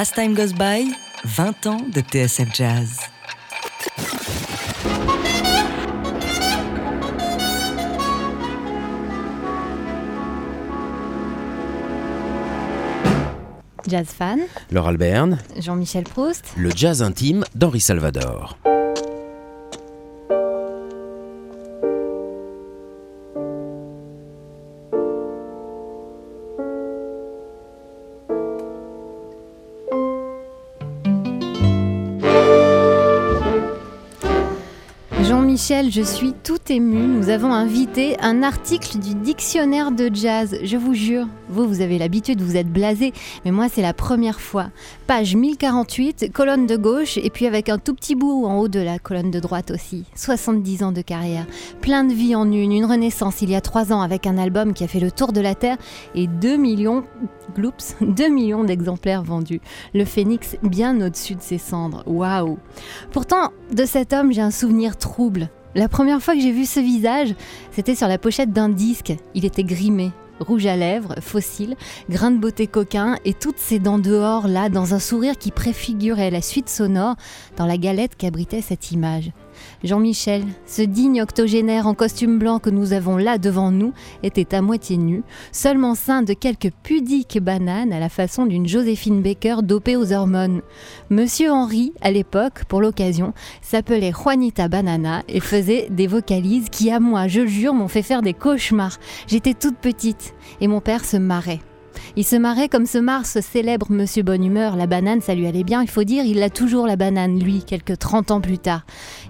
As Time Goes By, 20 ans de TSF Jazz. Jazz fan, Laure Alberne, Jean-Michel Proust. le jazz intime d'Henri Salvador. Jean-Michel, je suis tout ému. Nous avons invité un article du dictionnaire de jazz. Je vous jure, vous, vous avez l'habitude, vous êtes blasé, mais moi, c'est la première fois. Page 1048, colonne de gauche, et puis avec un tout petit bout en haut de la colonne de droite aussi. 70 ans de carrière, plein de vie en une, une renaissance il y a trois ans avec un album qui a fait le tour de la Terre et 2 millions, gloops, 2 millions d'exemplaires vendus. Le phénix bien au-dessus de ses cendres. Waouh! Pourtant, de cet homme, j'ai un souvenir trouble. La première fois que j'ai vu ce visage, c'était sur la pochette d'un disque. Il était grimé, rouge à lèvres, fossile, grain de beauté coquin et toutes ses dents dehors là, dans un sourire qui préfigurait la suite sonore dans la galette qu'abritait cette image. Jean-Michel, ce digne octogénaire en costume blanc que nous avons là devant nous, était à moitié nu, seulement ceint de quelques pudiques bananes à la façon d'une Joséphine Baker dopée aux hormones. Monsieur Henri, à l'époque, pour l'occasion, s'appelait Juanita Banana et faisait des vocalises qui, à moi, je jure, m'ont fait faire des cauchemars. J'étais toute petite et mon père se marrait. Il se marrait comme se marre ce célèbre Monsieur Bonne Humeur. La banane, ça lui allait bien. Il faut dire, il a toujours la banane, lui, quelques 30 ans plus tard.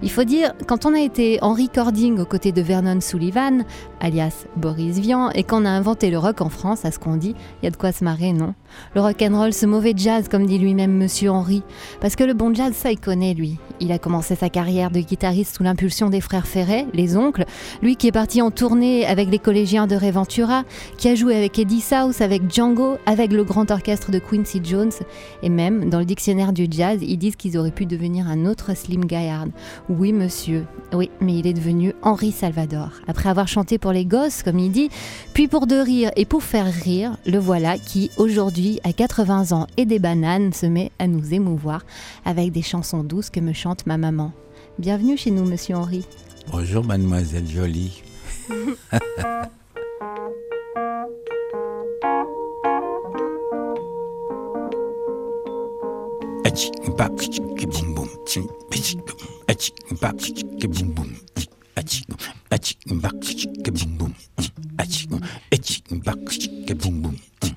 Il faut dire, quand on a été en recording aux côtés de Vernon Sullivan, alias Boris Vian, et qu'on a inventé le rock en France, à ce qu'on dit, il y a de quoi se marrer, non? Le rock and roll, ce mauvais jazz, comme dit lui-même Monsieur Henri. Parce que le bon jazz, ça, il connaît, lui. Il a commencé sa carrière de guitariste sous l'impulsion des frères Ferret, les oncles. Lui qui est parti en tournée avec les collégiens de Reventura, qui a joué avec Eddie South, avec Django, avec le grand orchestre de Quincy Jones. Et même, dans le dictionnaire du jazz, ils disent qu'ils auraient pu devenir un autre Slim Gaillard. Oui, monsieur. Oui, mais il est devenu Henri Salvador. Après avoir chanté pour les gosses, comme il dit, puis pour de rire et pour faire rire, le voilà qui, aujourd'hui, à 80 ans et des bananes, se met à nous émouvoir avec des chansons douces que me chante ma maman. Bienvenue chez nous, monsieur Henri. Bonjour, mademoiselle Jolie.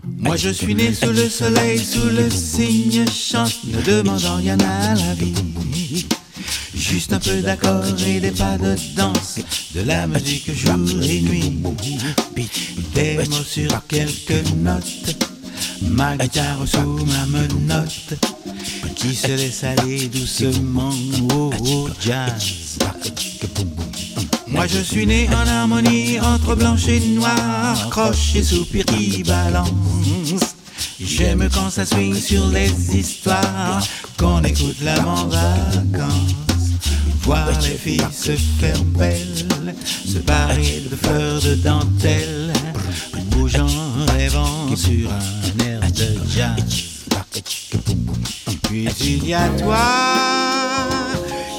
Moi je suis né sous le soleil, sous le signe chante, ne demandant rien à la vie. Juste un peu d'accord et des pas de danse, de la musique jour et nuit. Des mots sur quelques notes, ma guitare sous ma menotte, qui se laisse aller doucement au jazz. Moi je suis né en harmonie entre blanche et noir, croche et soupir qui balance. J'aime quand ça swing sur les histoires, qu'on écoute là en vacances. Voir les filles se faire belles, se parer de fleurs de dentelle, bougeant, rêvant sur un air de jazz. Puis il y a toi,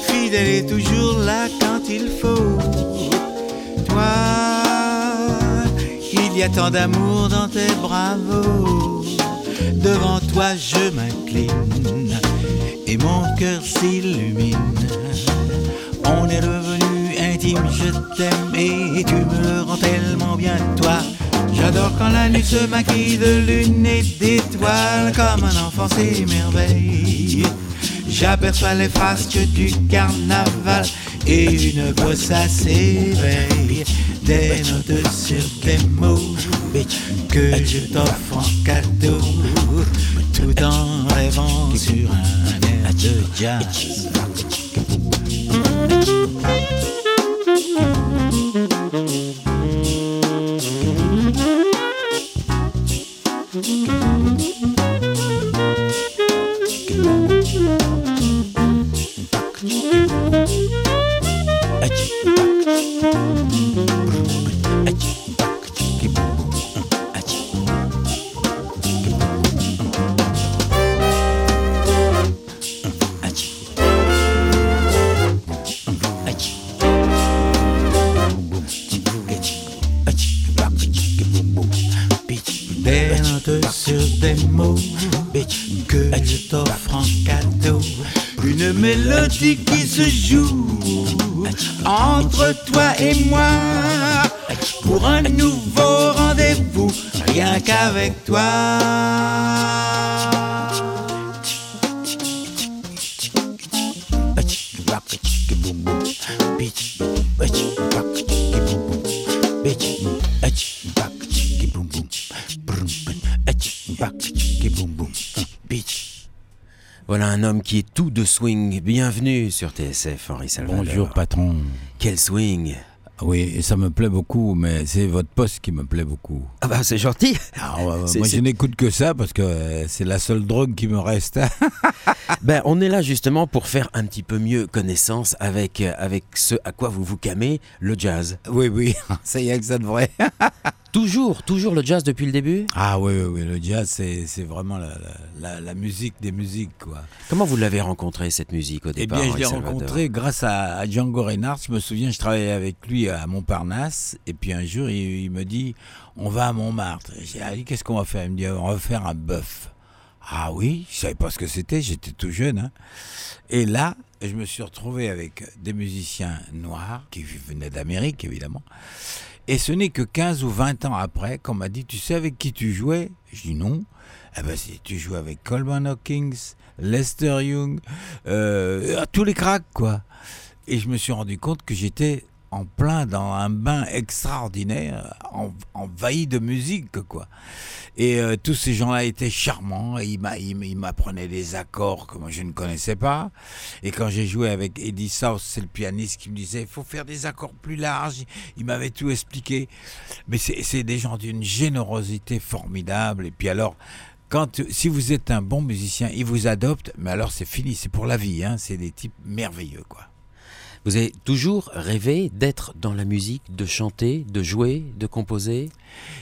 fidèle et toujours là quand il faut. Toi, il y a tant d'amour dans tes bravos. Devant toi je m'incline et mon cœur s'illumine. On est devenu intime, je t'aime et tu me rends tellement bien toi. J'adore quand la nuit se maquille de lune et d'étoiles comme un enfant s'émerveille. J'aperçois les frasques du carnaval et une bossa s'éveille. Des notes sur des mots que je t'offre en cadeau, tout en rêvant sur un air de jazz. Bienvenue sur TSF, Henri Salvador. Bonjour patron. Quel swing Oui, et ça me plaît beaucoup, mais c'est votre poste qui me plaît beaucoup. Ah bah c'est gentil. Alors, euh, C'est- moi, je n'écoute que ça parce que euh, c'est la seule drogue qui me reste. Ben, on est là justement pour faire un petit peu mieux connaissance avec, euh, avec ce à quoi vous vous camez, le jazz. oui, oui, ça y est que ça devrait. Toujours, toujours le jazz depuis le début Ah oui, oui, oui, le jazz, c'est vraiment la, la- la- la musique des musiques, quoi. Comment vous l'avez rencontré cette musique au Eh départ bien, je l'ai rencontré grâce à, à Django Reinhardt. Je me souviens, je travaillais avec lui à Montparnasse. Et puis un jour, il, il me dit On va à Montmartre. J'ai dit Ali, qu'est-ce qu'on va faire? Il me dit On va faire un bœuf. Ah oui, je savais pas ce que c'était, j'étais tout jeune. hein. Et là, je me suis retrouvé avec des musiciens noirs qui venaient d'Amérique, évidemment. Et ce n'est que 15 ou 20 ans après qu'on m'a dit Tu sais avec qui tu jouais? Je dis non. Eh ben, si tu jouais avec Coleman Hawkins, Lester Young, euh, tous les cracks, quoi. Et je me suis rendu compte que j'étais en plein dans un bain extraordinaire, en- envahi de musique, quoi. Et euh, tous ces gens-là étaient charmants, et ils m'apprenaient des accords que moi je ne connaissais pas. Et quand j'ai joué avec Eddie South, c'est le pianiste qui me disait, il faut faire des accords plus larges. Il m'avait tout expliqué. Mais c'est c'est des gens d'une générosité formidable. Et puis alors, quand, si vous êtes un bon musicien, ils vous adoptent, mais alors c'est fini, c'est pour la vie. Hein. C'est des types merveilleux, quoi. Vous avez toujours rêvé d'être dans la musique, de chanter, de jouer, de composer?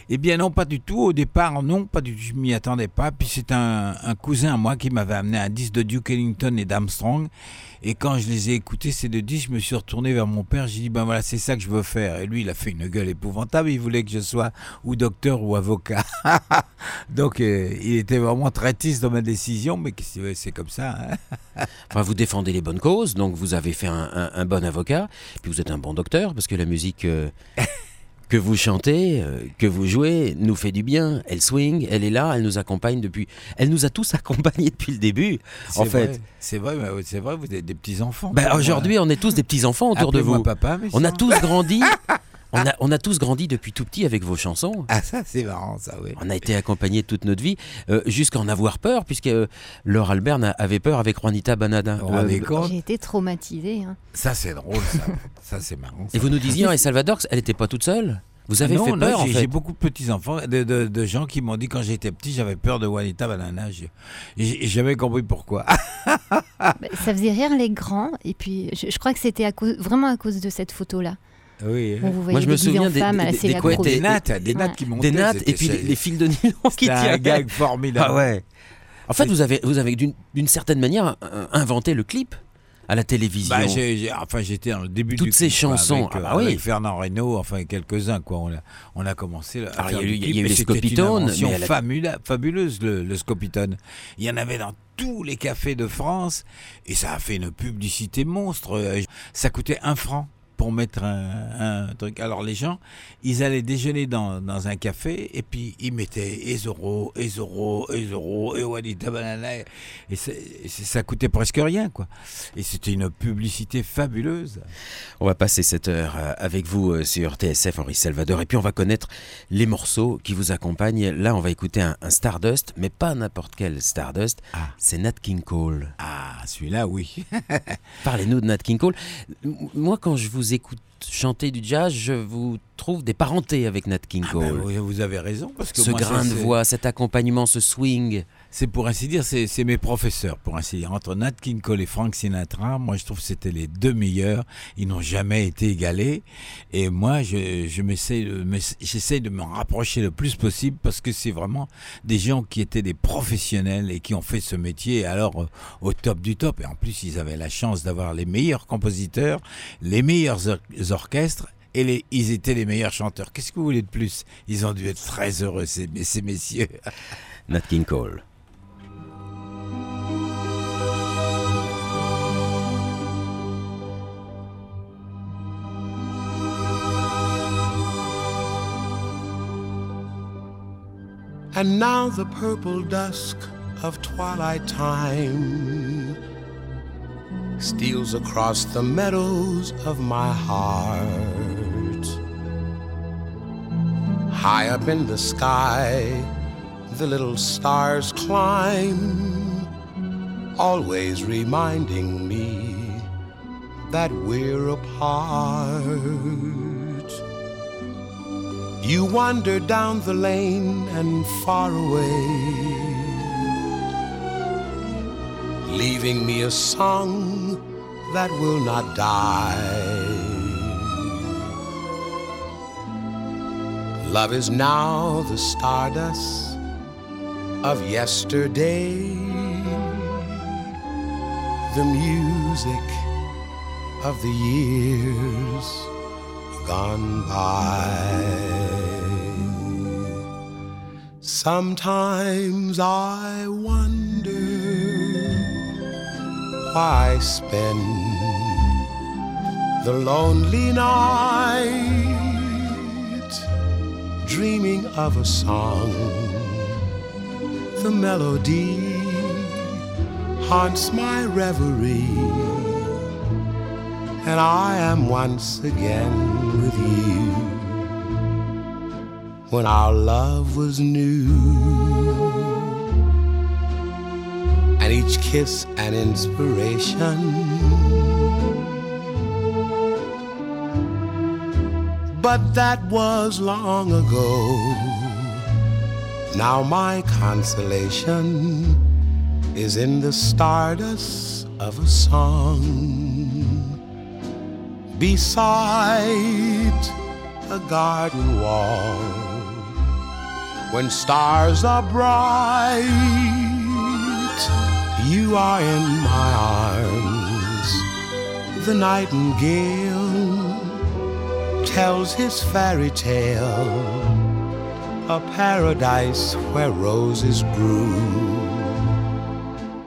Eh bien non, pas du tout. Au départ, non, pas du tout. Je m'y attendais pas. Puis c'est un, un cousin à moi qui m'avait amené un disque de Duke Ellington et d'Armstrong. Et quand je les ai écoutés, ces deux disques, je me suis retourné vers mon père. J'ai dit, ben voilà, c'est ça que je veux faire. Et lui, il a fait une gueule épouvantable. Il voulait que je sois ou docteur ou avocat. Donc, euh, il était vraiment très triste dans ma décision. Mais c'est comme ça. hein. Enfin, vous défendez les bonnes causes, donc vous avez fait un, un- un bon avocat, puis vous êtes un bon docteur, parce que la musique euh, que vous chantez, euh, que vous jouez, nous fait du bien. Elle swing, elle est là, elle nous accompagne depuis... Elle nous a tous accompagnés depuis le début, en fait. C'est vrai, c'est vrai, vous êtes des petits-enfants. Ben, Pour moi. Aujourd'hui, on est tous des petits-enfants autour de vous. papa, On a tous grandi... On a, on a tous grandi depuis tout petit avec vos chansons. Ah, ça, c'est marrant, ça, oui. On a été accompagnés toute notre vie, euh, jusqu'à en avoir peur, puisque euh, Laure Albert n'a- avait peur avec Juanita Banada. Euh, J'ai été traumatisée. hein. Ça, c'est drôle, ça. ça, c'est marrant. et vous nous disiez, et Salvador, elle n'était pas toute seule? Vous avez non, fait peur, en j'ai, fait j'ai beaucoup de petits-enfants, de, de- de gens qui m'ont dit quand j'étais petit, j'avais peur de Juanita Banana. J'ai, jamais compris pourquoi. Bah, Ça faisait rire les grands. Et puis, je, je crois que c'était à cause- vraiment à cause de cette photo-là. Oui. Vous voyez je me souviens en des- des- des couettes Des nattes, des Ouais. nattes qui montaient. Des nattes et puis les, fils de nylon qui c'était un tiraient. gag formidable. Ah ouais. En fait, vous avez, vous avez d'une, certaine manière euh, inventé le clip à la télévision. Bah, enfin, j'étais dans le début Toutes du ces clip, chansons, avec, ah euh, bah oui. avec Fernand Reynaud, enfin quelques-uns quoi. On a, on a commencé. à Alors, il y a eu- il y a clip, eu les c'était une Scopitones, mais fabuleuse le, le Scopitone. Il y en avait dans tous les cafés de France et ça a fait une publicité monstre. Euh, Ça coûtait un franc pour mettre un, un truc. Alors les gens, ils allaient déjeuner dans, dans un café et puis ils mettaient Ezoro, Ezoro, Ezoro, et Banana et et c'est- ça coûtait presque rien quoi. Et c'était une publicité fabuleuse. On va passer cette heure euh, avec vous euh, sur TSF Henri Salvador et puis on va connaître les morceaux qui vous accompagnent. Là, on va écouter un, un Stardust, mais pas n'importe quel Stardust. Ah. C'est Nat King Cole. Ah, celui-là, oui. Parlez-nous de Nat King Cole. Moi, quand je vous écoute chanter du jazz, je vous trouve des parentés avecAt King Ah ben, Cole. oui, vous avez raison parce que ce moi, grain de voix, cet accompagnement, ce swing. C'est pour ainsi dire, c'est mes professeurs, pour ainsi dire. Entre Nat King Cole et Frank Sinatra, moi je trouve que c'était les deux meilleurs. Ils n'ont jamais été égalés. Et moi, je, je de- m'en rapprocher le plus possible parce que c'est vraiment des gens qui étaient des professionnels et qui ont fait ce métier alors euh, au top du top. Et en plus, ils avaient la chance d'avoir les meilleurs compositeurs, les meilleurs or- orchestres Et ils étaient les meilleurs chanteurs. Qu'est-ce que vous voulez de plus? Ils ont dû être très heureux, ces, ces messieurs. Nat King Cole. And now the purple dusk of twilight time steals across the meadows of my heart. High up in the sky, the little stars climb, always reminding me that we're apart. You wander down the lane and far away, leaving me a song that will not die. Love is now the stardust of yesterday, the music of the years gone by. Sometimes I wonder why I spend the lonely night dreaming of a song. The melody haunts my reverie, and I am once again with you when our love was new. And each kiss an inspiration. But that was long ago. Now my consolation is in the stardust of a song beside a garden wall when stars are bright you are in my arms. The nightingale tells his fairy tale a paradise where roses grew.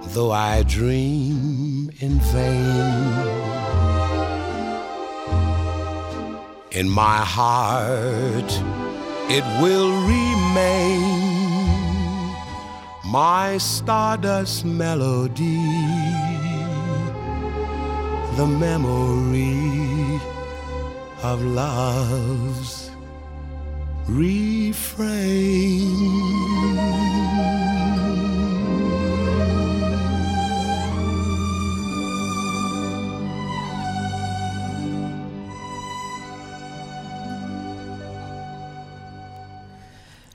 Though i dream in vain in my heart it will remain my stardust melody, the memory of love's refrain.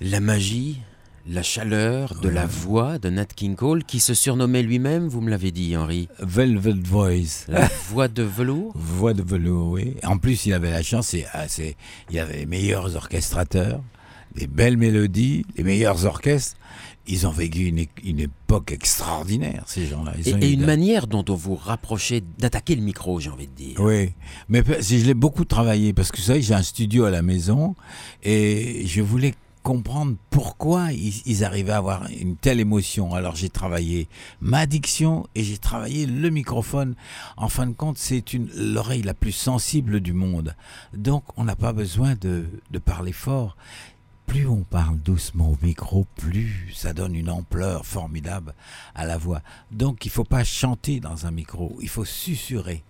La magie, la chaleur de la voix de Nat King Cole, qui se surnommait lui-même, vous me l'avez dit, Henri, Velvet Voice. la voix de velours. Voix de velours, oui. En plus, il avait la chance, ah, c'est- il y avait les meilleurs orchestrateurs, des belles mélodies, les meilleurs orchestres. Ils ont vécu une, époque extraordinaire, ces gens-là. Et, et une manière dont on vous rapprochait d'attaquer le micro, j'ai envie de dire. Oui, mais je l'ai beaucoup travaillé parce que vous savez, j'ai un studio à la maison et je voulais comprendre pourquoi ils, arrivaient à avoir une telle émotion. Alors j'ai travaillé ma diction et j'ai travaillé le microphone. En fin de compte, c'est l'oreille la plus sensible du monde. Donc on n'a pas besoin de, de parler fort. Plus on parle doucement au micro, plus ça donne une ampleur formidable à la voix. Donc il faut pas chanter dans un micro, il faut susurrer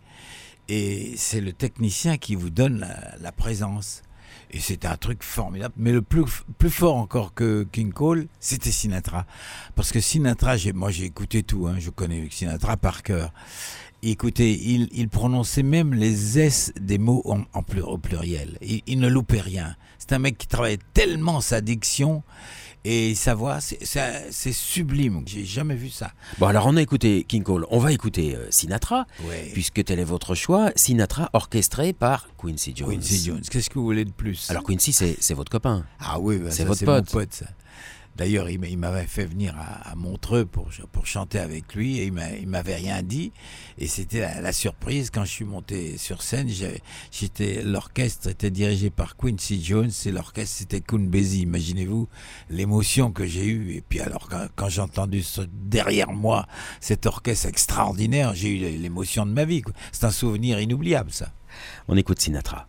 et c'est le technicien qui vous donne la présence. Et c'était un truc formidable. Mais le plus, plus fort encore que King Cole, c'était Sinatra. Parce que Sinatra, moi j'ai écouté tout, hein, je connais Sinatra par cœur. Écoutez, il, il prononçait même les S des mots en, en au pluriel. Il, il ne loupait rien. C'est un mec qui travaillait tellement sa diction et sa voix, c'est- sublime. J'ai jamais vu ça. Bon, alors on a écouté King Cole, on va écouter euh, Sinatra, Ouais. puisque tel est votre choix. Sinatra orchestré par Quincy Jones. Quincy Jones, qu'est-ce que vous voulez de plus? Alors Quincy, c'est votre copain. Ah oui, bah C'est votre pote. mon pote. ça. D'ailleurs, il m'a- il m'avait fait venir à, Montreux pour, pour chanter avec lui et il m'a- il m'avait rien dit. Et c'était la, la surprise quand je suis monté sur scène. J'étais, l'orchestre était dirigé par Quincy Jones et l'orchestre c'était Basie. Imaginez-vous l'émotion que j'ai eue. Et puis alors quand, quand j'ai entendu ce- derrière moi cet orchestre extraordinaire, j'ai eu l'émotion de ma vie. C'est un souvenir inoubliable ça. On écoute Sinatra.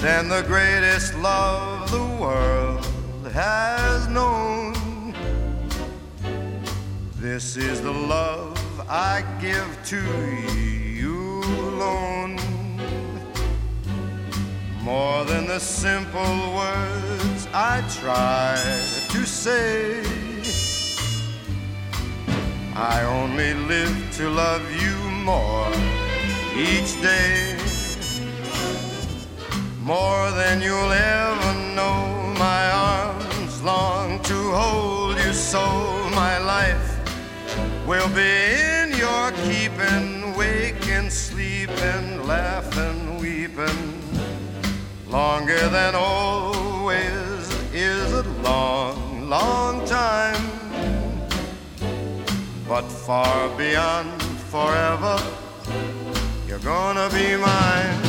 Than the greatest love the world has known. This is the love I give to you alone. More than the simple words I try to say. I only live to love you more each day. More than you'll ever know. My arms long to hold you so. My life will be in your keeping, waking, sleeping, laughing, weeping. Longer than always is a long, long time. But far beyond forever, you're gonna be mine.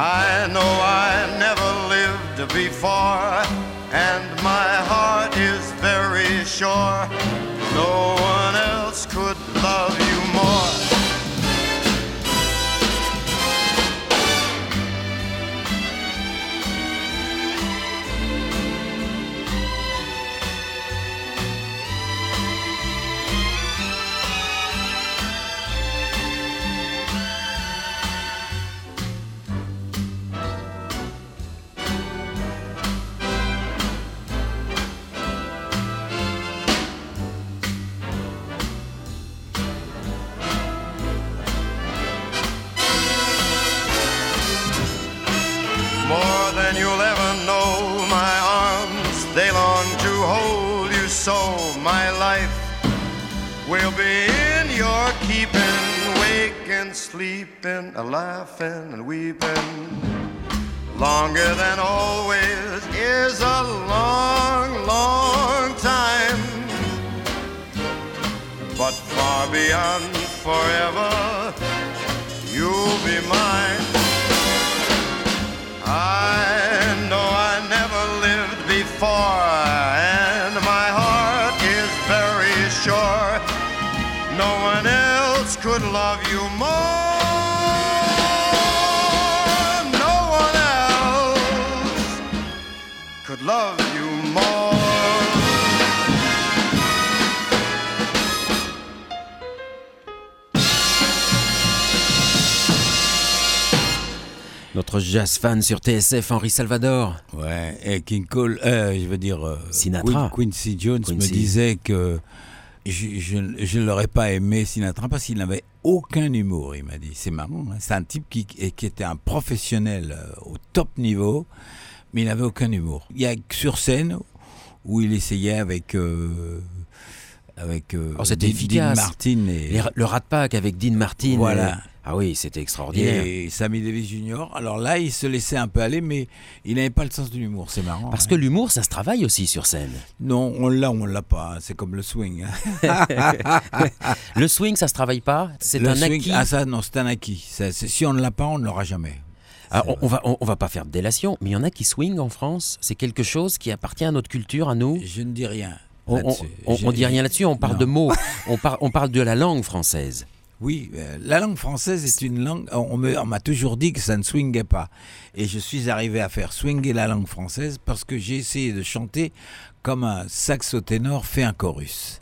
I know I never lived before, and my heart is very sure laughing and weeping. Longer than always Notre jazz fan sur TSF, Henri Salvador. Ouais, et King Cole, euh, je veux dire, euh, Sinatra. Quin- Quincy Jones Quincy. me disait que je, je- je ne l'aurais pas aimé Sinatra parce qu'il n'avait aucun humour, il m'a dit. C'est marrant, hein. c'est un type qui, était un professionnel euh, au top niveau, mais il n'avait aucun humour. Il y a sur scène où il essayait avec... euh, avec Oh, Dean-. Dean Martin et, Les- le Rat Pack avec Dean Martin. Voilà. Ah oui, c'était extraordinaire. et Sammy Davis Jr. Alors là, il se laissait un peu aller, mais il n'avait pas le sens de l'humour. C'est marrant. Parce hein. que l'humour, ça se travaille aussi sur scène. Non, on l'a, on l'a pas. hein. C'est comme le swing. hein. Le swing, ça se travaille pas? C'est un swing, acquis? Ah ça, non, c'est un acquis. Ça, c'est- si on ne l'a pas, on ne l'aura jamais. Alors, on, va, on, va pas faire de délation, mais il y en a qui swing en France. C'est quelque chose qui appartient à notre culture, à nous. Je ne dis rien. On, on, on- dit rien là-dessus, on parle Non. de mots, on, par- on parle de la langue française. Oui, euh, la langue française est une langue. On m'a toujours dit que ça ne swingait pas. Et je suis arrivé à faire swinger la langue française parce que j'ai essayé de chanter comme un saxoténor fait un chorus.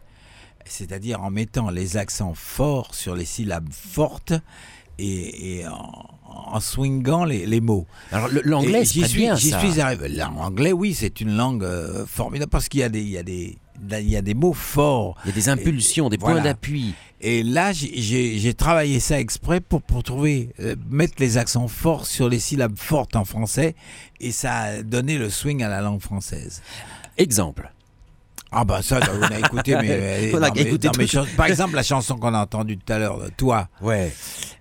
C'est-à-dire en mettant les accents forts sur les syllabes fortes et, et en, en swingant les, les mots. Alors l'anglais, j'y suis, bien j'y ça. suis arrivé. L'anglais, oui, c'est une langue euh, formidable parce qu'il y a des, il y a des, il y a des mots forts. Il y a des impulsions, des points d'appui. Et là, j'ai travaillé ça exprès pour, pour trouver, euh, mettre les accents forts sur les syllabes fortes en français, et ça a donné le swing à la langue française. Exemple. Ah bah ça, on a écouté, mais, euh, On a écouté par exemple la chanson qu'on a entendue tout à l'heure, Toi, Ouais.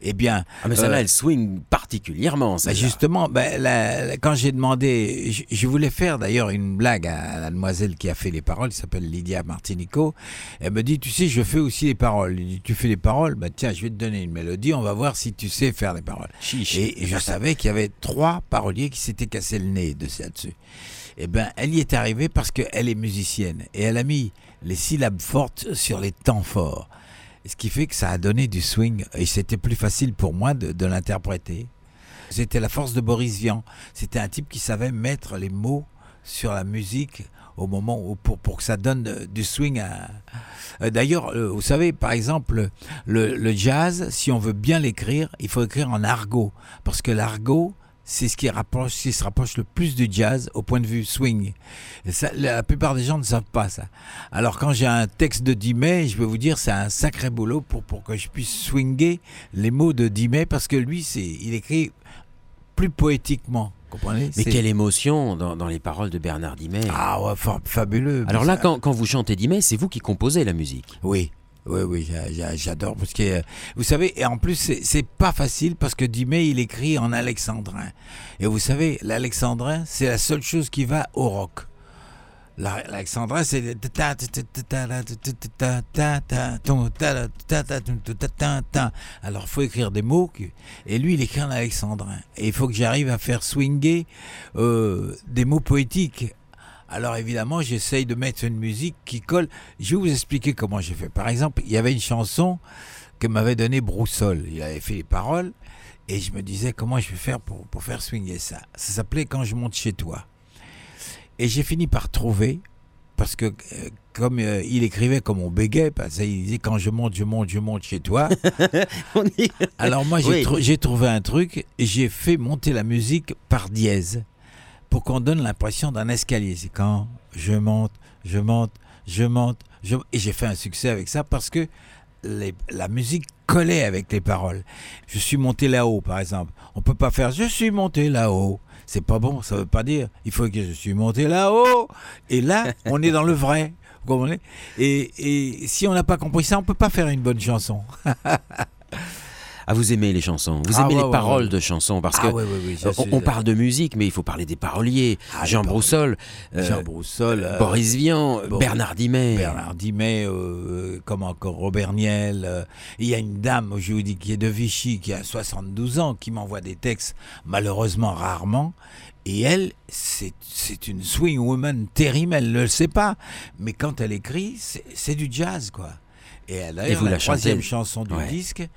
eh bien, Ah mais celle-là, Euh, elle swing particulièrement. Bah, justement, bah, la- la- quand j'ai demandé, je, je voulais faire d'ailleurs une blague à la demoiselle qui a fait les paroles, qui s'appelle Lydia Martinico. Elle me dit, tu sais, je fais aussi les paroles. Dis, tu fais les paroles, bah tiens, je vais te donner une mélodie, on va voir si tu sais faire les paroles. Chiche. Et je savais qu'il y avait trois paroliers qui s'étaient cassé le nez de ça dessus. Eh ben, elle y est arrivée parce qu'elle est musicienne et elle a mis les syllabes fortes sur les temps forts. Ce qui fait que ça a donné du swing et c'était plus facile pour moi de, l'interpréter. C'était la force de Boris Vian. C'était un type qui savait mettre les mots sur la musique au moment où pour, pour que ça donne euh, du swing. Euh, D'ailleurs, euh, vous savez, par exemple, le, le jazz, si on veut bien l'écrire, il faut écrire en argot. Parce que l'argot, c'est ce qui, rapproche, qui se rapproche le plus du jazz au point de vue swing. Et ça, la plupart des gens ne savent pas ça. Alors quand j'ai un texte de Dimet, je vais vous dire, c'est un sacré boulot pour, pour que je puisse swinger les mots de Dimet, parce que lui, c'est, il écrit plus poétiquement. Comprenez? Mais quelle émotion dans, dans les paroles de Bernard Dimet. Ah ouais, fa- fabuleux. Alors là, quand, quand vous chantez Dimet, c'est vous qui composez la musique. Oui, oui, oui, j'a- j'a- j'adore parce que euh, vous savez, et en plus c'est- pas facile parce que Dimet il écrit en alexandrin. Et vous savez, l'alexandrin c'est la seule chose qui va au rock. La- L'alexandrin c'est alors faut écrire des mots et lui il écrit en alexandrin et il faut que j'arrive à faire swinger euh, des mots poétiques alors évidemment, j'essaye de mettre une musique qui colle. Je vais vous expliquer comment j'ai fait. Par exemple, il y avait une chanson que m'avait donnée Broussol. Il avait fait les paroles et je me disais comment je vais faire pour, pour faire swinger ça? Ça s'appelait Quand je monte chez toi. Et j'ai fini par trouver, parce que euh, comme euh, il écrivait comme on bégait, parce qu'il disait quand je monte, je monte, je monte chez toi. Alors moi j'ai Oui. trouvé un truc et j'ai fait monter la musique par dièse pour qu'on donne l'impression d'un escalier. C'est quand je monte, je monte, je monte, je... et j'ai fait un succès avec ça parce que les- la musique collait avec les paroles. Je suis monté là-haut, par exemple. On peut pas faire je suis monté là-haut. C'est pas bon, ça veut pas dire. Il faut que je suis monté là-haut. Et là, on est dans le vrai. Vous comprenez? Et, et si on n'a pas compris ça, on peut pas faire une bonne chanson. Ah, vous aimez les chansons, vous Ah, aimez ouais, les ouais, paroles ouais. de chansons parce que Ah, je on, on parle de musique, mais il faut parler des paroliers. Ah, les Jean. Broussol, euh, Jean Broussol, euh, Boris Vian, Boris- Bernard Dimet. Bernard Dimet, euh, comme encore Robert Niel. euh, il y a une dame, je vous dis, qui est de Vichy, qui a 72 ans, qui m'envoie des textes, malheureusement rarement. Et elle, c'est une swing woman terrible, elle ne le sait pas. Mais quand elle écrit, c'est du jazz, quoi. Et elle a Et vous la la troisième chantez chanson du Ouais. disque, euh,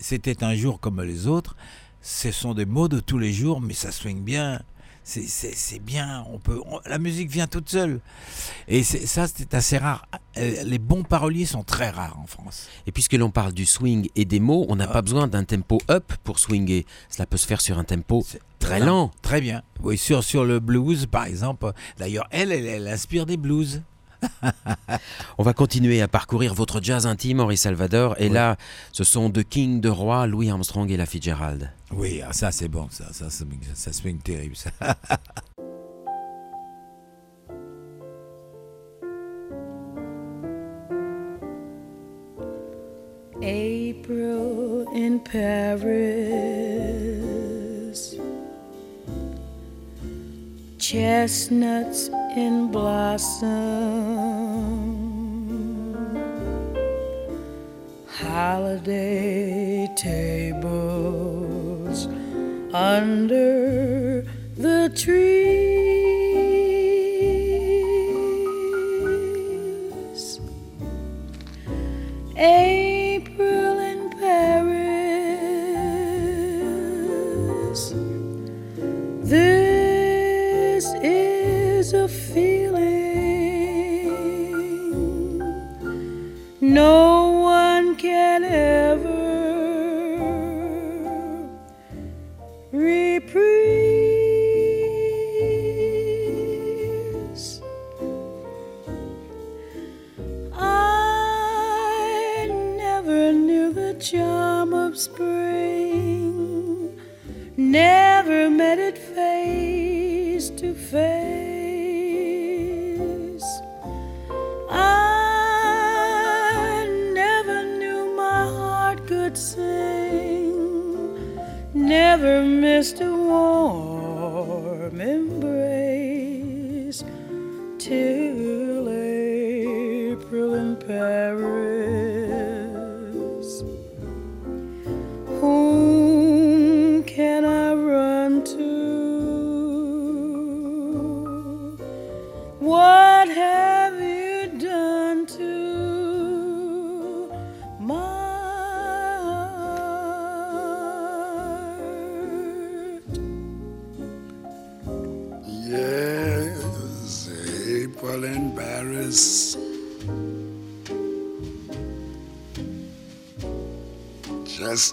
c'était un jour comme les autres. Ce sont des mots de tous les jours, mais ça swing bien. C'est- bien. On peut, on- la musique vient toute seule. Et ça, c'est assez rare. Euh, Les bons paroliers sont très rares en France. Et puisque l'on parle du swing et des mots, on n'a Ah. pas besoin d'un tempo up pour swinger. Cela peut se faire sur un tempo très lent. Très bien. Oui, sur, sur le blues, par exemple. D'ailleurs, elle, elle, elle inspire des blues. On va continuer à parcourir votre jazz intime, Henri Salvador. Et Ouais. là, ce sont de King, de Roy, Louis Armstrong et la Fitzgerald. Oui, ah, ça, c'est bon. Ça, ça, ça, ça swing terrible, ça. April in Paris, chestnuts in blossom, holiday tables under the trees. April feel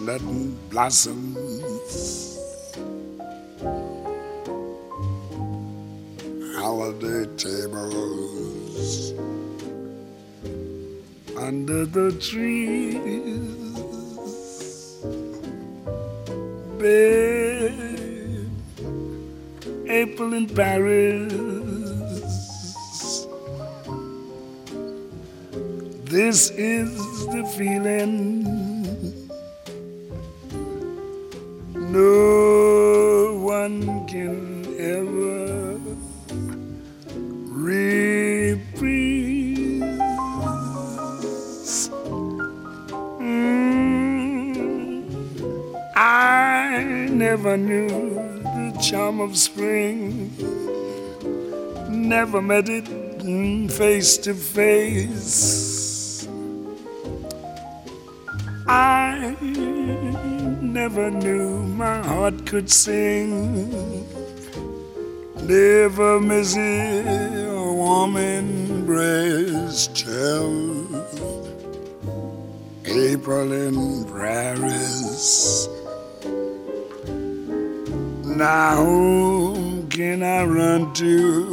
Chestnut blossoms. Holiday tables under the trees. Babe, April in Paris. This is the feeling never met it face to face. I never knew my heart could sing. Never miss a warm embrace till April in Paris. Now whom can I run to?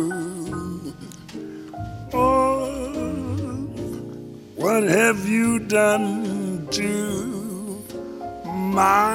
Have you done to my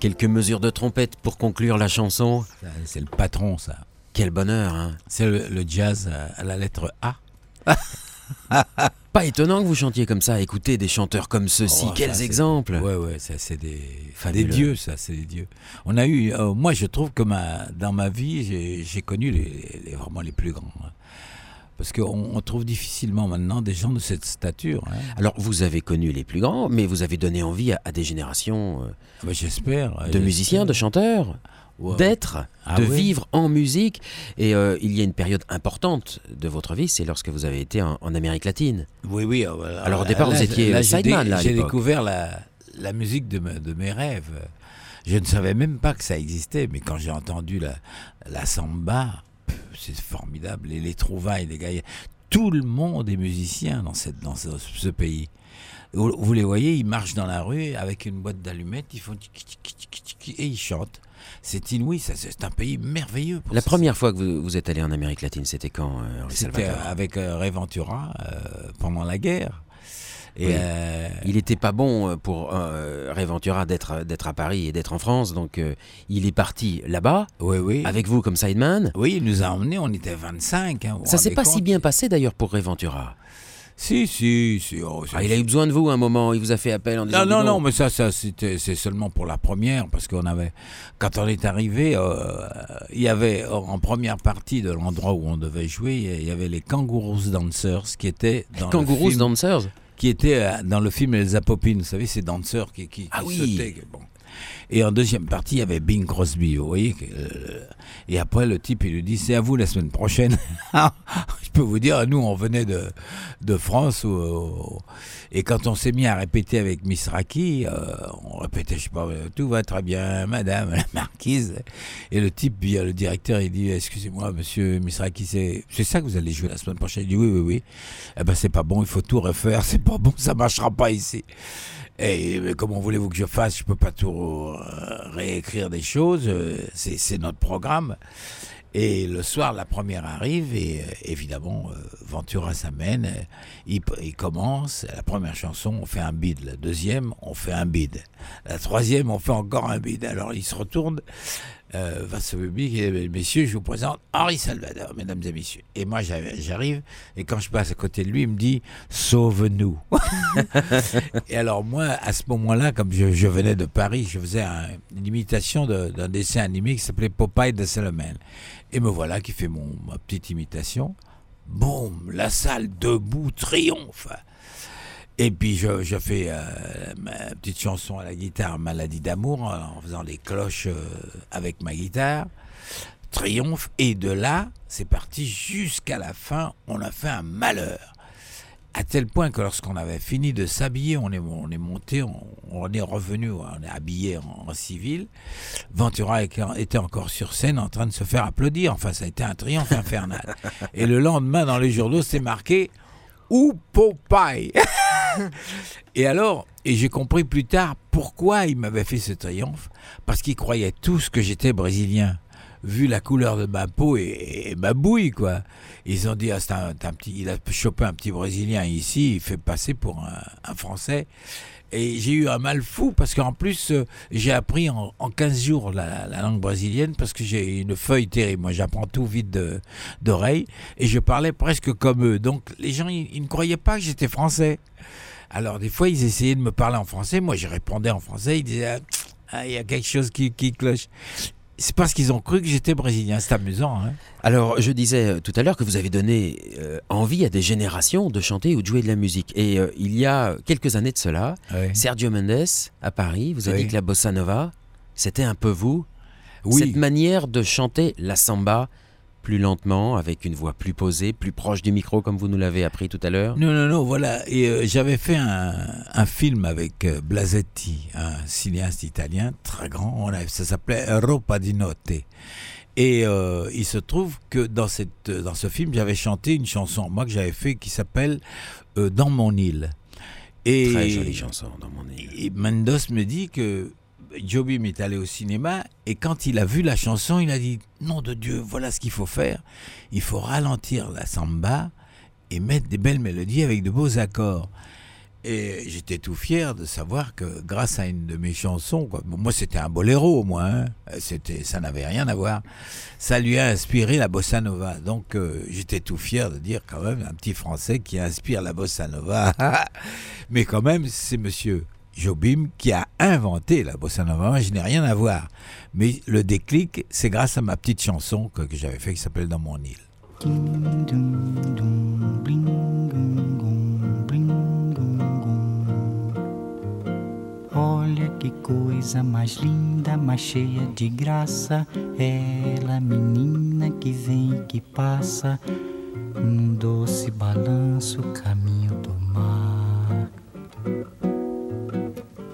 Quelques mesures de trompette pour conclure la chanson. C'est le patron, ça. Quel bonheur, hein C'est le, le jazz à, la lettre A. Pas étonnant que vous chantiez comme ça. Écoutez des chanteurs comme ceux-ci. Oh, Quels ça, exemples Ouais, ouais, ça c'est des, des Fabuleux. dieux, ça, c'est des dieux. On a eu, euh, moi je trouve que ma, dans ma vie, j'ai- j'ai connu les, les- vraiment les plus grands. hein. Parce qu'on on trouve difficilement maintenant des gens de cette stature. hein. Alors, vous avez connu les plus grands, mais vous avez donné envie à, à des générations euh, Ah bah, J'espère. de j'espère. musiciens, de chanteurs, d'être, Ah de vivre en musique. Et euh, il y a une période importante de votre vie, c'est lorsque vous avez été en, en Amérique latine. Oui, oui. euh, voilà. Alors, au départ, vous étiez, euh, j'ai sideman, dé- là, à J'ai découvert la, la musique de, me- de mes rêves. Je ne savais même pas que ça existait, mais quand j'ai entendu la, la samba, c'est formidable. Et les trouvailles, les gars. Tout le monde est musicien dans, cette, dans ce, ce pays. Vous, les voyez, ils marchent dans la rue avec une boîte d'allumettes, ils font et ils chantent. C'est inouï, c'est un pays merveilleux. pour La ça. première fois que vous, vous êtes allé en Amérique latine, c'était quand, euh, C'était avec euh, Ray Ventura euh, pendant la guerre. Et Oui. euh, Il n'était pas bon euh, pour euh, Ray Ventura d'être d'être à Paris et d'être en France, donc euh, il est parti là-bas oui, oui. avec vous comme sideman. Oui, il nous a emmenés, on était 25. hein, Ça s'est pas si bien passé d'ailleurs pour Ray Ventura. Si, si, si. oh, Ah, il a eu besoin de vous à un moment, il vous a fait appel en disant Non, non, non, mais ça, ça c'était, c'est seulement pour la première, parce qu'on avait, quand on est arrivé, euh, il y avait en première partie de l'endroit où on devait jouer, il y avait les Kangaroos Dancers qui étaient dans le Kangaroos film- Dancers? Qui était euh, dans le film Elsa Poppin, vous savez, ces danseurs qui, qui, Ah qui oui. sautaient, bon. Et en deuxième partie, il y avait Bing Crosby, vous voyez. euh, et après, le type, il lui dit, c'est à vous la semaine prochaine. Je peux vous dire, nous, on venait de, de France. et quand on s'est mis à répéter avec Miss Raki, euh, on répétait, je sais pas, euh, tout va très bien, madame la marquise. Et le type, le directeur, il dit, excusez-moi, monsieur Miss Raki, c'est ça que vous allez jouer la semaine prochaine? Il dit, oui, oui, oui. Eh ben, c'est pas bon, il faut tout refaire. C'est pas bon, ça marchera pas ici. Et mais comment voulez-vous que je fasse? Je peux pas tout réécrire des choses. euh, C'est notre programme. Et le soir, la première arrive et euh, évidemment, euh, Ventura s'amène. euh, Il, il commence. La première chanson, on fait un bide. La deuxième, on fait un bide. La troisième, on fait encore un bide. Alors il se retourne euh, face public et messieurs, je vous présente Henri Salvador, mesdames et messieurs. Et moi, j'arrive- et quand je passe à côté de lui, il me dit Sauve-nous. et alors, moi, à ce moment-là, comme je, venais de Paris, je faisais un- une imitation d'un dessin animé qui s'appelait Popeye de Salomon. Et me voilà qui fait mon, ma petite imitation. Boum, la salle debout, triomphe. Et puis je, je fais euh, ma petite chanson à la guitare, Maladie d'amour, en faisant les cloches euh, avec ma guitare. Triomphe. Et de là, c'est parti jusqu'à la fin. On a fait un malheur. À tel point que lorsqu'on avait fini de s'habiller, on est, on est monté, on, on est revenu, on est habillé en, en civil. Ventura était encore sur scène en train de se faire applaudir. Enfin, ça a été un triomphe infernal. Et le lendemain, dans les journaux, c'est marqué ou Popeye. et alors, et j'ai compris plus tard pourquoi il m'avait fait ce triomphe. Parce qu'ils croyaient tous que j'étais brésilien. Vu la couleur de ma peau et, ma bouille, quoi. Ils ont dit, ah, c'est un, petit, il a chopé un petit brésilien ici, il fait passer pour un français. Et j'ai eu un mal fou parce qu'en plus, euh, j'ai appris en, en 15 jours la, la langue brésilienne parce que j'ai une feuille terrible. Moi, j'apprends tout vite d'oreille et je parlais presque comme eux. Donc, les gens, ils, ne croyaient pas que j'étais français. Alors, des fois, ils essayaient de me parler en français. Moi, je répondais en français. Ils disaient, ah, il y a quelque chose qui cloche. C'est parce qu'ils ont cru que j'étais brésilien. C'est amusant. Hein Alors, je disais euh, tout à l'heure que vous avez donné euh, envie à des générations de chanter ou de jouer de la musique. Et euh, il y a quelques années de cela. Sergio Mendes, à Paris, vous a Oui. dit que la bossa nova, c'était un peu vous. Oui. Cette manière de chanter la samba plus lentement, avec une voix plus posée, plus proche du micro, comme vous nous l'avez appris tout à l'heure. Non, non, non, voilà. Et euh, j'avais fait un, un film avec euh, Blasetti, un cinéaste italien très grand. On a- ça s'appelait Ropa di Notte. Et euh, il se trouve que dans, cette, dans ce film, j'avais chanté une chanson, moi, que j'avais fait, qui s'appelle Dans mon île. Et, Très jolie chanson dans mon île. et Mendos me dit que Jobim est allé au cinéma et quand il a vu la chanson, il a dit Nom de Dieu, voilà ce qu'il faut faire. Il faut ralentir la samba et mettre des belles mélodies avec de beaux accords. Et j'étais tout fier de savoir que grâce à une de mes chansons, quoi, moi c'était un boléro au moins, hein, c'était, ça n'avait rien à voir, ça lui a inspiré la bossa nova. Donc euh, j'étais tout fier de dire quand même un petit Français qui inspire la bossa nova. Mais quand même, c'est monsieur Jobim qui a inventé la bossa nova. Moi, je n'ai rien à voir. Mais le déclic, c'est grâce à ma petite chanson que, que j'avais fait qui s'appelle Dans mon île. Olha que coisa mais linda, mais cheia de graça. Ela, menina que vem e que passa, num doce balanço, caminho do mar.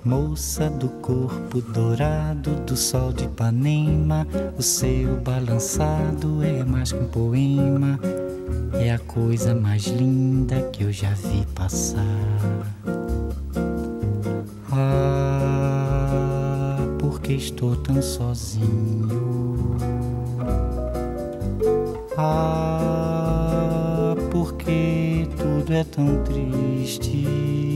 Moça do corpo dourado do sol de Ipanema, o seu balançado é mais que um poema, é a coisa mais linda que eu já vi passar. Ah, porque estou tão sozinho? Ah, porque tudo é tão triste?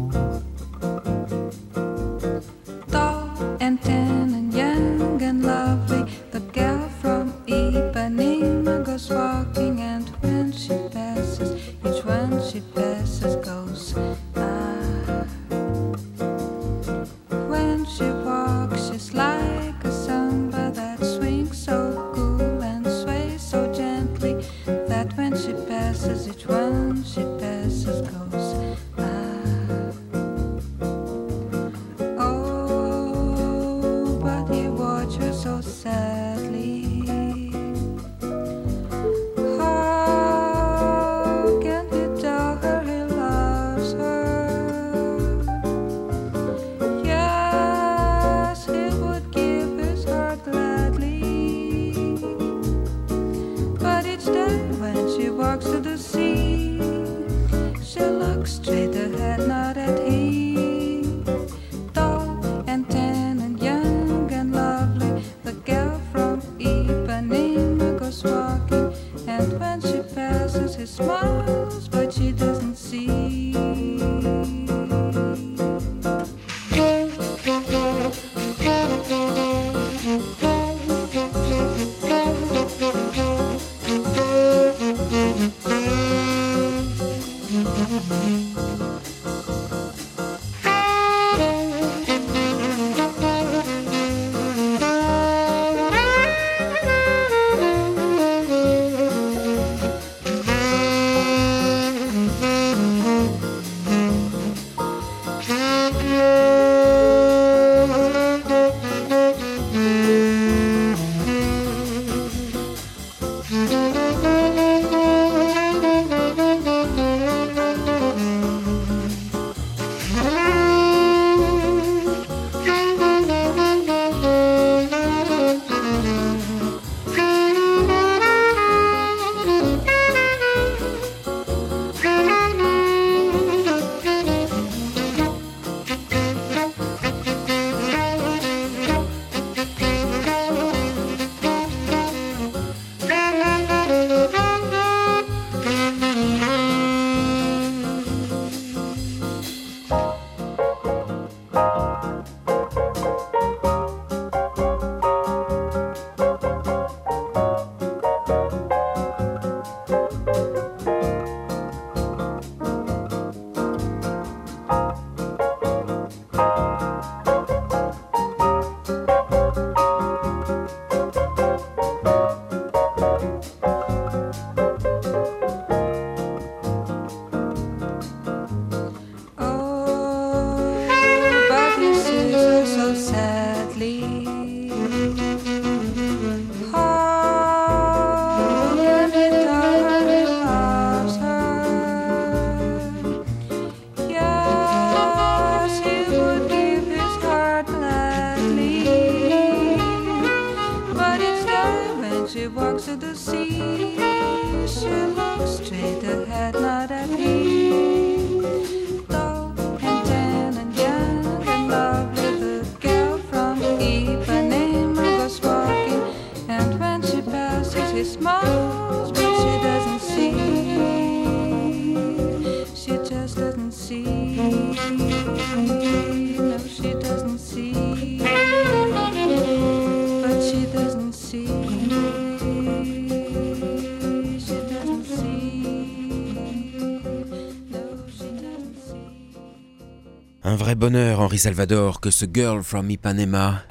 Bonheur, Henri Salvador, que ce Girl from Ipanema.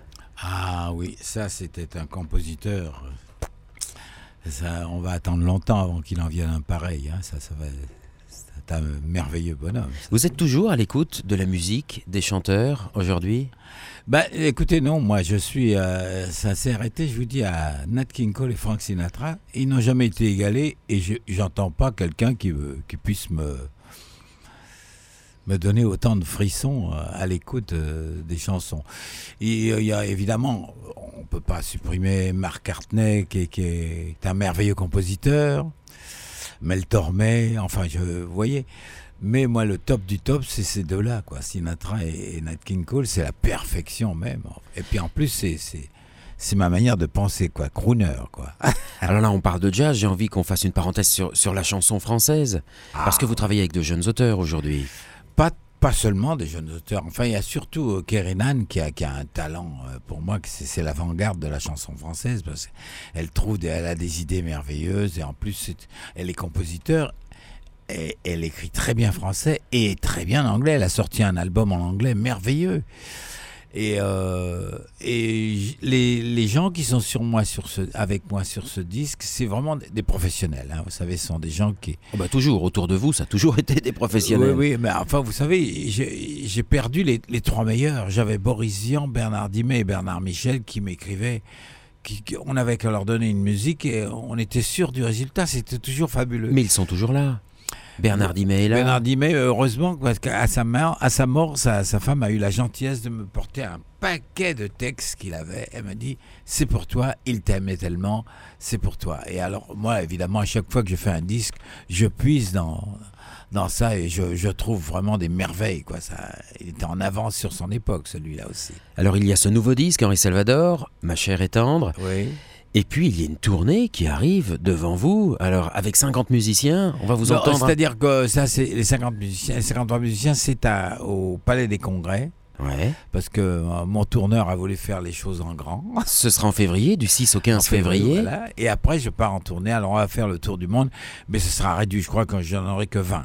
Ah oui, ça c'était un compositeur. Ça, on va attendre longtemps avant qu'il en vienne un pareil. hein. Ça, ça va. C'est un merveilleux bonhomme. Vous êtes toujours à l'écoute de la musique, des chanteurs aujourd'hui? Bah, écoutez, non, moi je suis. euh, ça s'est arrêté, je vous dis, à Nat King Cole et Frank Sinatra. Ils n'ont jamais été égalés et je j'entends pas quelqu'un qui puisse me me donner autant de frissons euh, à l'écoute euh, des chansons. Et, euh, Il y a évidemment, on peut pas supprimer Mark Hartney qui, est- qui est un merveilleux compositeur, Mel Tormé, enfin, je, vous voyez. Mais moi, le top du top, c'est ces deux-là, quoi. Sinatra et, et Nat King Cole, c'est la perfection même. Et puis en plus, c'est c'est ma manière de penser, quoi. Crooner, quoi. Alors là, on parle de jazz, j'ai envie qu'on fasse une parenthèse sur, sur la chanson française. Parce que vous travaillez avec de jeunes auteurs aujourd'hui. Pas, seulement des jeunes auteurs. Enfin, il y a surtout euh, Kerinan qui a, qui a un talent, euh, pour moi, c'est l'avant-garde de la chanson française. Parce qu'elle trouve, elle a des idées merveilleuses et en plus, elle est compositeur. Et elle écrit très bien français et très bien anglais. Elle a sorti un album en anglais merveilleux. Et, euh, et les, les gens qui sont sur moi, sur ce, avec moi sur ce disque, c'est vraiment des, professionnels. hein. Vous savez, ce sont des gens qui, Oh bah toujours, autour de vous, ça a toujours été des professionnels. oui, oui, mais enfin, vous savez, j'ai j'ai perdu les, les trois meilleurs. J'avais Boris Vian, Bernard Dimet et Bernard Michel qui m'écrivaient. Qui, qui- on avait qu'à leur donner une musique et on était sûr du résultat. C'était toujours fabuleux. Mais ils sont toujours là. Bernard Dimet est là. Bernard Dimet, heureusement, parce qu'à sa mort, à sa, mort sa, sa femme a eu la gentillesse de me porter un paquet de textes qu'il avait. Elle m'a dit C'est pour toi, il t'aimait tellement, c'est pour toi. Et alors, moi, évidemment, à chaque fois que je fais un disque, je puise dans, dans ça et je, je trouve vraiment des merveilles. Quoi. Ça, il était en avance sur son époque, celui-là aussi. Alors il y a ce nouveau disque, Henri Salvador, Ma chère et tendre. Oui. Et puis il y a une tournée qui arrive devant vous. Alors avec 50 musiciens, on va vous Non, entendre. C'est-à-dire que ça, c'est les 50 musiciens, les 53 musiciens, c'est à- au Palais des Congrès. Ouais. Parce que euh, mon tourneur a voulu faire les choses en grand. Ce sera en février, du 6 au 15 En février. voilà. Et après, je pars en tournée. Alors, on va faire le tour du monde. Mais ce sera réduit. Je crois que j'en aurai que 20.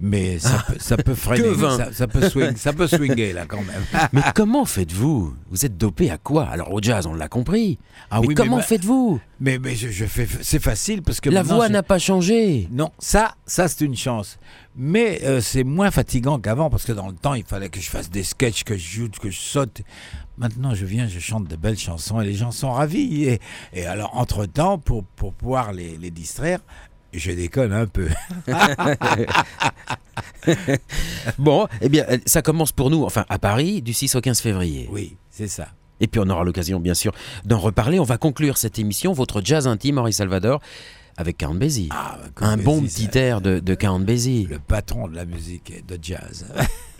Mais ça, peut, ça peut freiner. Que 20. Ça, ça peut swing, ça peut swinguer, là, quand même. Mais comment faites-vous? Vous êtes dopé à quoi? Alors au jazz, on l'a compris. Ah mais oui, comment bah- faites-vous? Mais, mais je, je fais, c'est facile parce que La voix n'a pas changé. Non, ça, ça c'est une chance. Mais euh, c'est moins fatigant qu'avant parce que dans le temps, il fallait que je fasse des sketchs, que je joue, que je saute. Maintenant, je viens, je chante de belles chansons et les gens sont ravis. Et, et alors, entre-temps, pour, pour pouvoir les, les distraire, je déconne un peu. Bon, eh bien, euh, ça commence pour nous, enfin à Paris, du 6 au 15 février. Oui, c'est ça. Et puis on aura l'occasion, bien sûr, d'en reparler. On va conclure cette émission, votre jazz intime, Henri Salvador, avec Count Basie. Ah, bah, Un bon petit ça- air de, de Count Basie. Le patron de la musique et de jazz.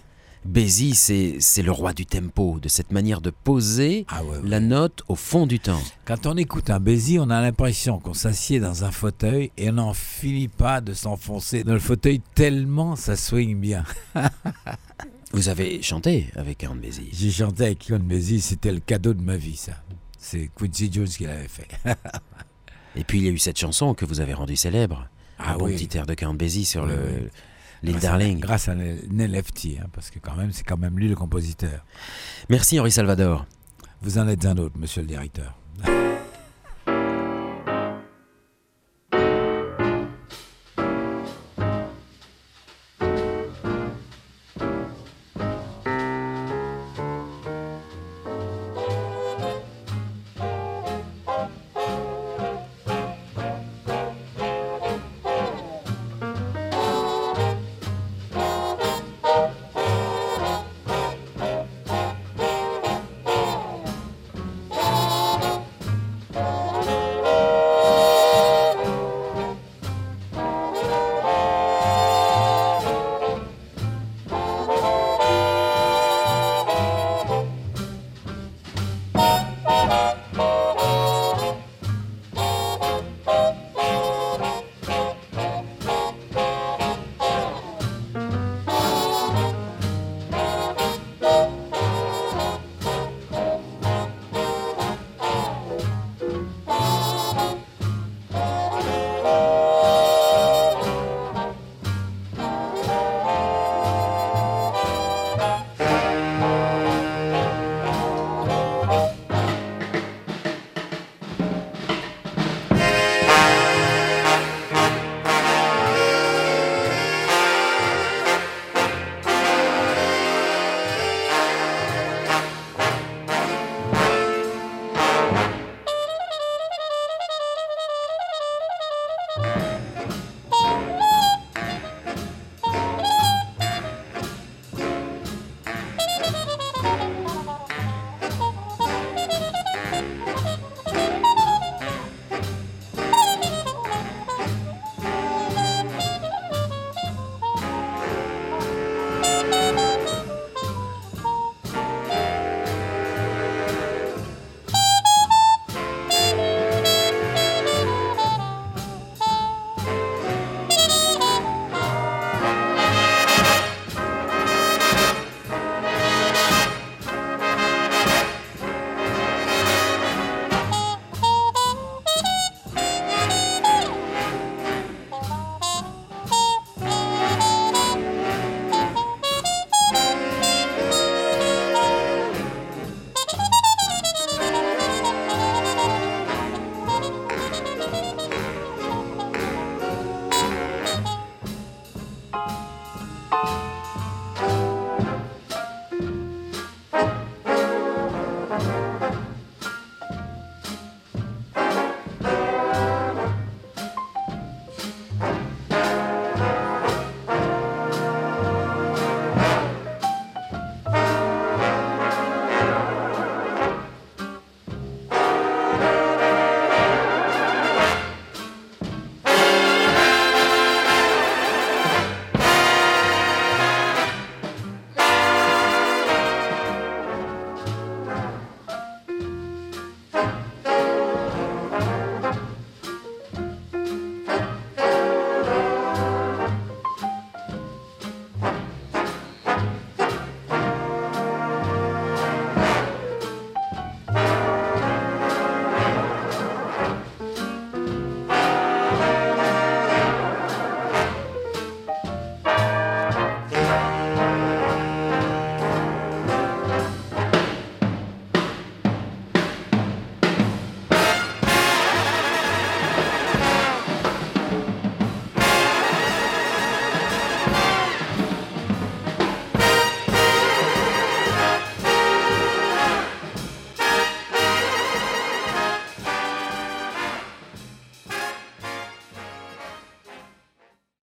Basie, c'est le roi du tempo, de cette manière de poser Ah ouais, ouais. la note au fond du temps. Quand on écoute un Bézi, on a l'impression qu'on s'assied dans un fauteuil et on n'en finit pas de s'enfoncer dans le fauteuil tellement ça swing bien. Vous avez chanté avec Count Basie. J'ai chanté avec Count Basie, c'était le cadeau de ma vie, ça. C'est Quincy Jones qui l'avait fait. Et puis il y a eu cette chanson que vous avez rendue célèbre. Ah un bon petit air de Count Basie sur Oui, le oui. L'île Grâce à- Darling. Grâce à Nelefti, hein, parce que quand même, c'est quand même lui le compositeur. Merci Henri Salvador. Vous en êtes un autre, monsieur le directeur.